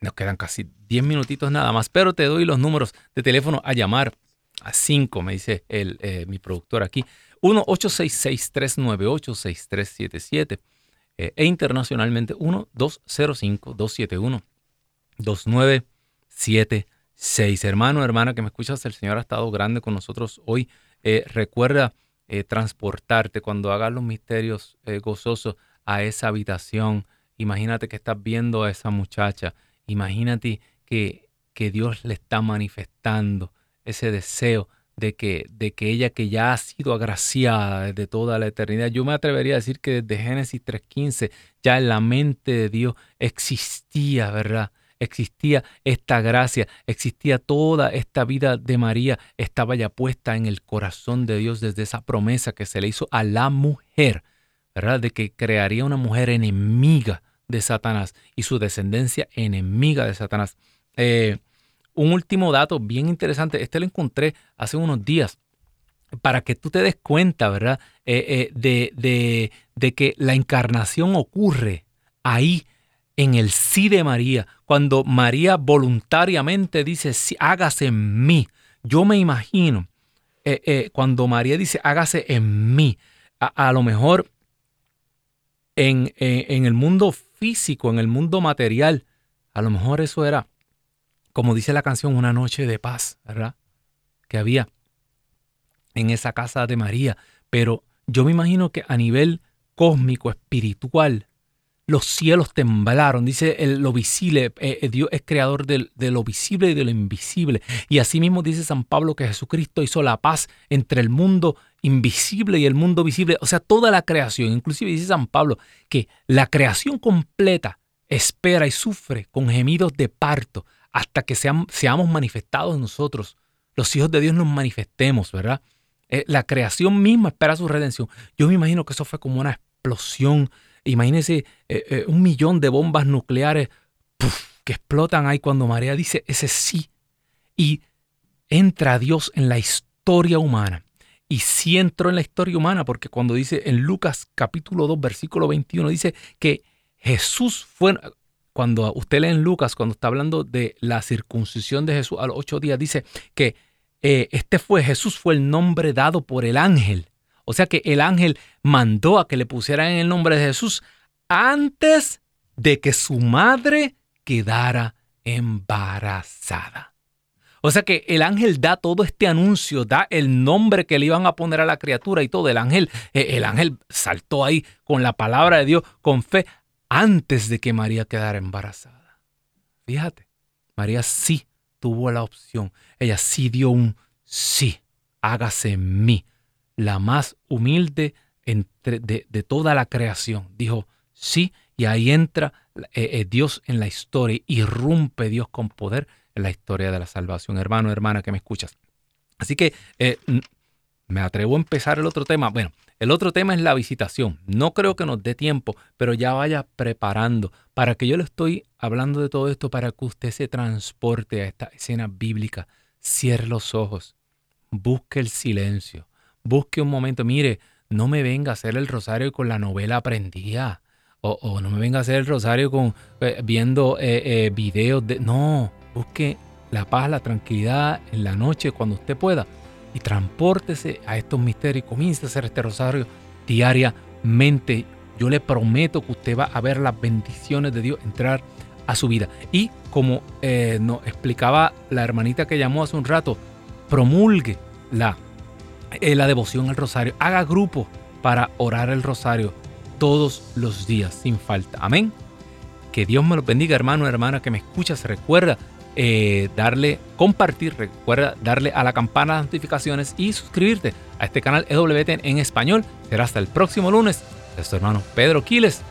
nos quedan casi 10 minutitos nada más, pero te doy los números de teléfono a llamar a 5, me dice el, eh, mi productor aquí. 1-866-398-6377 eh, e internacionalmente 1-205-271-2976. Hermano, hermana que me escuchas, el Señor ha estado grande con nosotros hoy. Eh, recuerda transportarte cuando hagas los misterios gozosos a esa habitación. Imagínate que estás viendo a esa muchacha Imagínate que, que Dios le está manifestando ese deseo de que, de que ella que ya ha sido agraciada desde toda la eternidad, yo me atrevería a decir que desde Génesis 3.15 ya en la mente de Dios existía, ¿verdad? Existía esta gracia, existía toda esta vida de María, estaba ya puesta en el corazón de Dios desde esa promesa que se le hizo a la mujer, ¿verdad? De que crearía una mujer enemiga de Satanás y su descendencia enemiga de Satanás. Eh, un último dato bien interesante, este lo encontré hace unos días, para que tú te des cuenta, ¿verdad? Eh, eh, de, de, que la encarnación ocurre ahí en el sí de María, cuando María voluntariamente dice, sí, hágase en mí. Yo me imagino, cuando María dice, hágase en mí, a, lo mejor en, en, el mundo físico, en el mundo material. A lo mejor eso era, como dice la canción, una noche de paz, ¿verdad? Que había en esa casa de María. Pero yo me imagino que a nivel cósmico, espiritual, los cielos temblaron, dice lo visible, eh, eh, Dios es creador de, de, lo visible y de lo invisible. Y asimismo dice San Pablo que Jesucristo hizo la paz entre el mundo invisible y el mundo visible, o sea, toda la creación. Inclusive dice San Pablo que la creación completa espera y sufre con gemidos de parto hasta que seamos manifestados nosotros. Los hijos de Dios nos manifestemos, ¿verdad? Eh, la creación misma espera su redención. Yo me imagino que eso fue como una explosión. Imagínense eh, eh, un millón de bombas nucleares que explotan ahí cuando María dice ese sí. Y entra Dios en la historia humana y sí entró en la historia humana, porque cuando dice en Lucas capítulo 2, versículo 21, dice que Jesús fue, cuando usted lee en Lucas, cuando está hablando de la circuncisión de Jesús a los ocho días, dice que eh, este fue, Jesús fue el nombre dado por el ángel. O sea que el ángel mandó a que le pusieran el nombre de Jesús antes de que su madre quedara embarazada. O sea que el ángel da todo este anuncio, da el nombre que le iban a poner a la criatura y todo. El ángel, eh, el ángel saltó ahí con la palabra de Dios, con fe, antes de que María quedara embarazada. Fíjate, María sí tuvo la opción. Ella sí dio un sí, hágase en mí. La más humilde entre, de, toda la creación. Dijo sí, y ahí entra eh, eh, Dios en la historia, irrumpe Dios con poder en la historia de la salvación, hermano, hermana que me escuchas. Así que eh, me atrevo a empezar el otro tema. Bueno, el otro tema es la visitación. No creo que nos dé tiempo, pero ya vaya preparando para que yo le estoy hablando de todo esto para que usted se transporte a esta escena bíblica. Cierre los ojos, busque el silencio, busque un momento. Mire, no me venga a hacer el rosario con la novela aprendida. O, no me venga a hacer el rosario con eh, viendo eh, videos de. No, Busque la paz, la tranquilidad en la noche cuando usted pueda y transpórtese a estos misterios y comience a hacer este rosario diariamente. Yo le prometo que usted va a ver las bendiciones de Dios entrar a su vida. Y como eh, nos explicaba la hermanita que llamó hace un rato, promulgue la, eh, la devoción al rosario. Haga grupo para orar el rosario todos los días sin falta. Amén. Que Dios me lo bendiga, hermano, hermana, que me escuchas. Recuerda eh, darle, compartir, recuerda darle a la campana de notificaciones y suscribirte a este canal EWT en español. Será hasta el próximo lunes. Es hermano Pedro Quiles